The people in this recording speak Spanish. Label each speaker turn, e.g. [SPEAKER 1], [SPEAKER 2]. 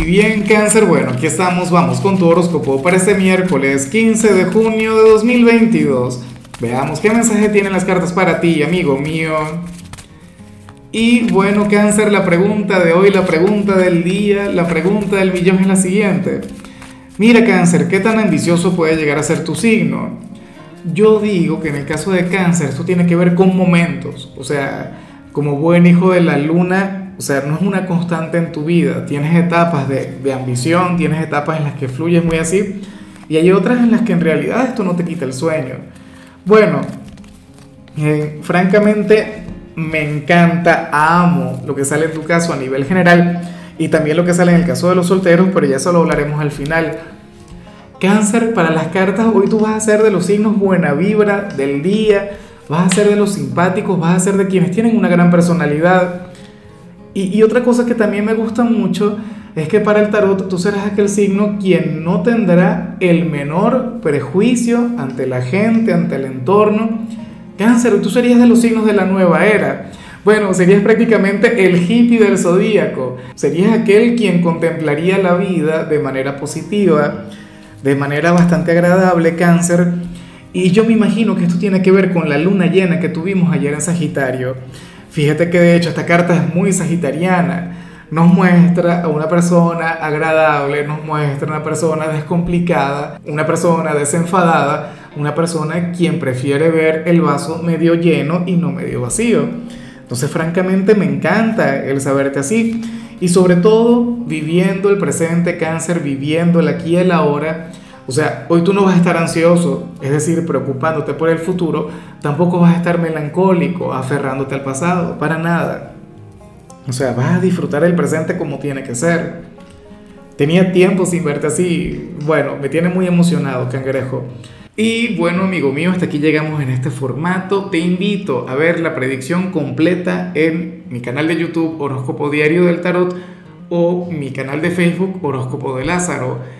[SPEAKER 1] Y bien, cáncer, bueno, aquí estamos, vamos con tu horóscopo para este miércoles 15 de junio de 2022. Veamos qué mensaje tienen las cartas para ti, amigo mío. Y bueno, cáncer, la pregunta de hoy, la pregunta del día, la pregunta del millón es la siguiente. Mira, cáncer, ¿qué tan ambicioso puede llegar a ser tu signo? Yo digo que en el caso de cáncer esto tiene que ver con momentos, o sea, como buen hijo de la luna, o sea, no es una constante en tu vida, tienes etapas de, de ambición, tienes etapas en las que fluyes muy así, y hay otras en las que en realidad esto no te quita el sueño. Bueno, eh, francamente me encanta, amo lo que sale en tu caso a nivel general y también lo que sale en el caso de los solteros, pero ya eso lo hablaremos al final. Cáncer, para las cartas, hoy tú vas a ser de los signos buena vibra del día, vas a ser de los simpáticos, vas a ser de quienes tienen una gran personalidad. Y, otra cosa que también me gusta mucho es que para el tarot tú serás aquel signo quien no tendrá el menor prejuicio ante la gente, ante el entorno. Cáncer, tú serías de los signos de la nueva era. Bueno, serías prácticamente el hippie del zodíaco. Serías aquel quien contemplaría la vida de manera positiva, de manera bastante agradable, cáncer. Y yo me imagino que esto tiene que ver con la luna llena que tuvimos ayer en Sagitario. Fíjate que de hecho esta carta es muy sagitariana nos muestra a una persona agradable, nos muestra a una persona descomplicada, una persona desenfadada, una persona quien prefiere ver el vaso medio lleno y no medio vacío. Entonces, francamente, me encanta el saberte así. Y sobre todo, viviendo el presente cáncer, viviendo el aquí y el ahora. O sea, hoy tú no vas a estar ansioso, es decir, preocupándote por el futuro, tampoco vas a estar melancólico, aferrándote al pasado, para nada. O sea, vas a disfrutar el presente como tiene que ser. Tenía tiempo sin verte así. Bueno, me tiene muy emocionado, cangrejo. Y bueno, amigo mío, hasta aquí llegamos en este formato. Te invito a ver la predicción completa en mi canal de YouTube Horóscopo Diario del Tarot o mi canal de Facebook Horóscopo de Lázaro.